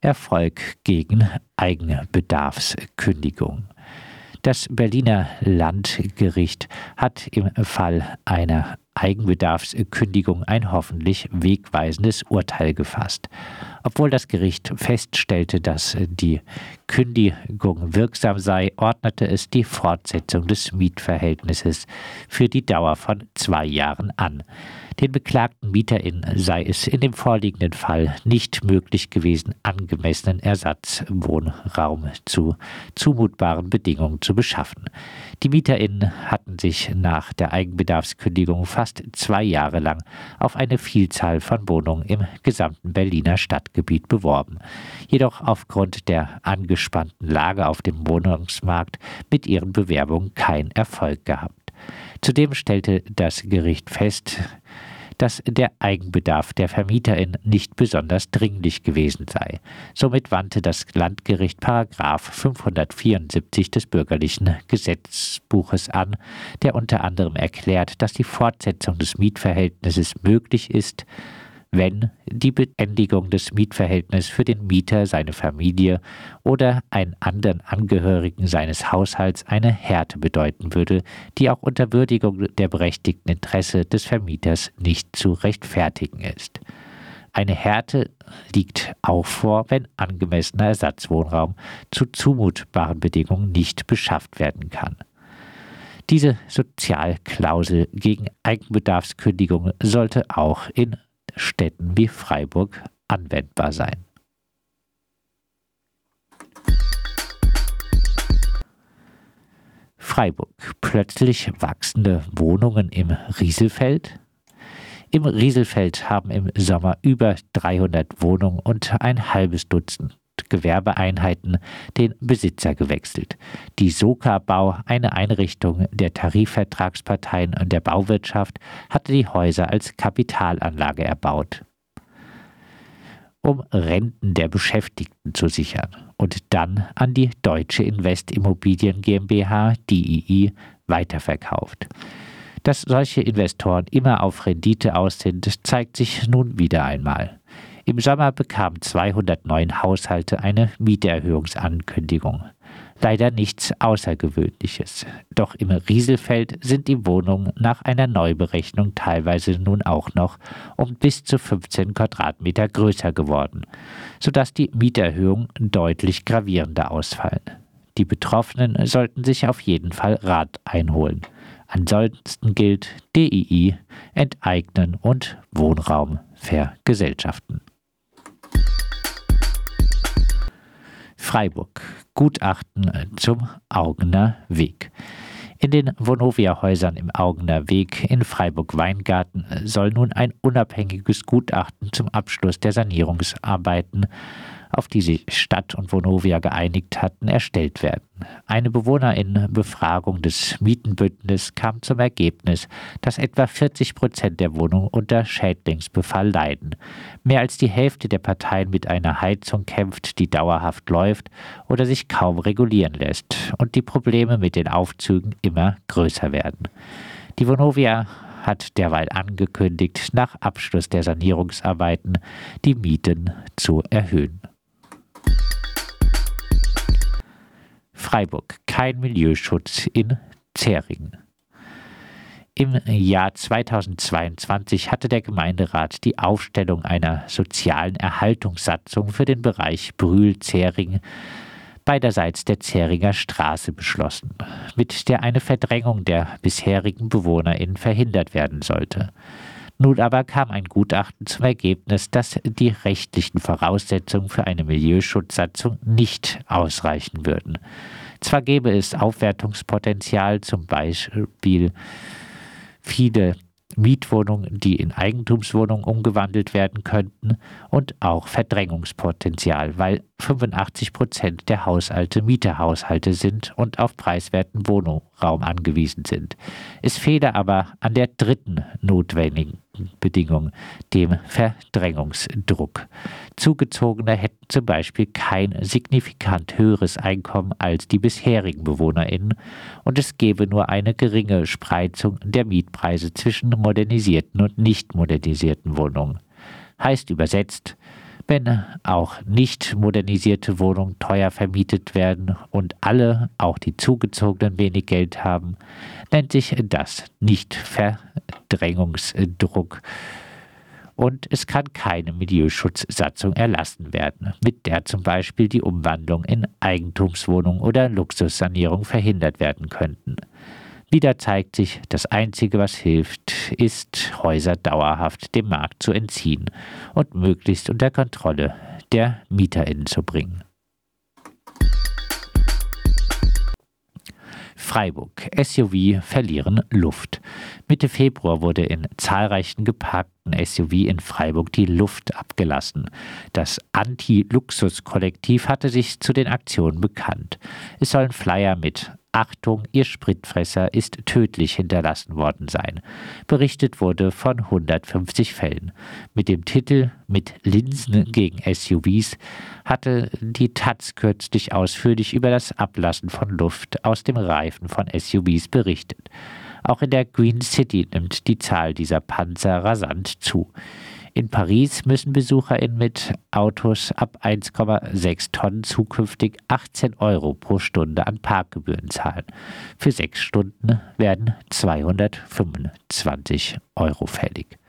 Erfolg gegen Eigenbedarfskündigung. Das Berliner Landgericht hat im Fall einer Eigenbedarfskündigung ein hoffentlich wegweisendes Urteil gefasst. Obwohl das Gericht feststellte, dass die Kündigung wirksam sei, ordnete es die Fortsetzung des Mietverhältnisses für die Dauer von zwei Jahren an. Den beklagten MieterInnen sei es in dem vorliegenden Fall nicht möglich gewesen, angemessenen Ersatzwohnraum zu zumutbaren Bedingungen zu beschaffen. Die MieterInnen hatten sich nach der Eigenbedarfskündigung fast zwei Jahre lang auf eine Vielzahl von Wohnungen im gesamten Berliner Stadtgebiet beworben, jedoch aufgrund der angespannten Lage auf dem Wohnungsmarkt mit ihren Bewerbungen keinen Erfolg gehabt. Zudem stellte das Gericht fest, dass der Eigenbedarf der Vermieterin nicht besonders dringlich gewesen sei. Somit wandte das Landgericht Paragraf 574 des bürgerlichen Gesetzbuches an, der unter anderem erklärt, dass die Fortsetzung des Mietverhältnisses möglich ist, wenn die Beendigung des Mietverhältnisses für den Mieter, seine Familie oder einen anderen Angehörigen seines Haushalts eine Härte bedeuten würde, die auch unter Würdigung der berechtigten Interesse des Vermieters nicht zu rechtfertigen ist. Eine Härte liegt auch vor, wenn angemessener Ersatzwohnraum zu zumutbaren Bedingungen nicht beschafft werden kann. Diese Sozialklausel gegen Eigenbedarfskündigung sollte auch in Städten wie Freiburg anwendbar sein. Freiburg. Plötzlich wachsende Wohnungen im Rieselfeld. Im Rieselfeld haben im Sommer über 300 Wohnungen und ein halbes Dutzend Gewerbeeinheiten den Besitzer gewechselt. Die Soka Bau, eine Einrichtung der Tarifvertragsparteien und der Bauwirtschaft, hatte die Häuser als Kapitalanlage erbaut, um Renten der Beschäftigten zu sichern und dann an die Deutsche Investimmobilien GmbH, DII, weiterverkauft. Dass solche Investoren immer auf Rendite aus sind, zeigt sich nun wieder einmal. Im Sommer bekamen 209 Haushalte eine Mieterhöhungsankündigung. Leider nichts Außergewöhnliches. Doch im Rieselfeld sind die Wohnungen nach einer Neuberechnung teilweise nun auch noch um bis zu 15 Quadratmeter größer geworden, sodass die Mieterhöhungen deutlich gravierender ausfallen. Die Betroffenen sollten sich auf jeden Fall Rat einholen. Ansonsten gilt DII enteignen und Wohnraum vergesellschaften. Freiburg. Gutachten zum Augener Weg. In den Vonovia-Häusern im Augener Weg in Freiburg-Weingarten soll nun ein unabhängiges Gutachten zum Abschluss der Sanierungsarbeiten auf die sich Stadt und Vonovia geeinigt hatten, erstellt werden. Eine Bewohnerinnenbefragung des Mietenbündnisses kam zum Ergebnis, dass etwa 40 Prozent der Wohnungen unter Schädlingsbefall leiden. Mehr als die Hälfte der Parteien mit einer Heizung kämpft, die dauerhaft läuft oder sich kaum regulieren lässt und die Probleme mit den Aufzügen immer größer werden. Die Vonovia hat derweil angekündigt, nach Abschluss der Sanierungsarbeiten die Mieten zu erhöhen. Freiburg. Kein Milieuschutz in Zähringen. Im Jahr 2022 hatte der Gemeinderat die Aufstellung einer sozialen Erhaltungssatzung für den Bereich Brühl-Zähring beiderseits der Zähringer Straße beschlossen, mit der eine Verdrängung der bisherigen BewohnerInnen verhindert werden sollte. Nun aber kam ein Gutachten zum Ergebnis, dass die rechtlichen Voraussetzungen für eine Milieuschutzsatzung nicht ausreichen würden. Zwar gäbe es Aufwertungspotenzial, zum Beispiel viele Mietwohnungen, die in Eigentumswohnungen umgewandelt werden könnten und auch Verdrängungspotenzial, weil 85 Prozent der Haushalte Mieterhaushalte sind und auf preiswerten Wohnraum angewiesen sind. Es fehle aber an der dritten notwendigen Bedingung, dem Verdrängungsdruck. Zugezogene hätten zum Beispiel kein signifikant höheres Einkommen als die bisherigen BewohnerInnen und es gäbe nur eine geringe Spreizung der Mietpreise zwischen modernisierten und nicht modernisierten Wohnungen. Heißt übersetzt, Wenn auch nicht modernisierte Wohnungen teuer vermietet werden und alle, auch die Zugezogenen, wenig Geld haben, nennt sich das nicht Verdrängungsdruck. Und es kann keine Milieuschutzsatzung erlassen werden, mit der zum Beispiel die Umwandlung in Eigentumswohnungen oder Luxussanierung verhindert werden könnten. Wieder zeigt sich, das Einzige, was hilft, ist, Häuser dauerhaft dem Markt zu entziehen und möglichst unter Kontrolle der MieterInnen zu bringen. Freiburg. SUV verlieren Luft. Mitte Februar wurde in zahlreichen geparkten SUV in Freiburg die Luft abgelassen. Das Anti-Luxus-Kollektiv hatte sich zu den Aktionen bekannt. Es sollen Flyer mit Achtung, Ihr Spritfresser ist tödlich hinterlassen worden sein. Berichtet wurde von 150 Fällen. Mit dem Titel Mit Linsen gegen SUVs hatte die Taz kürzlich ausführlich über das Ablassen von Luft aus dem Reifen von SUVs berichtet. Auch in der Green City nimmt die Zahl dieser Panzer rasant zu. In Paris müssen BesucherInnen mit Autos ab 1,6 Tonnen zukünftig 18 Euro pro Stunde an Parkgebühren zahlen. Für sechs Stunden werden 225 Euro fällig.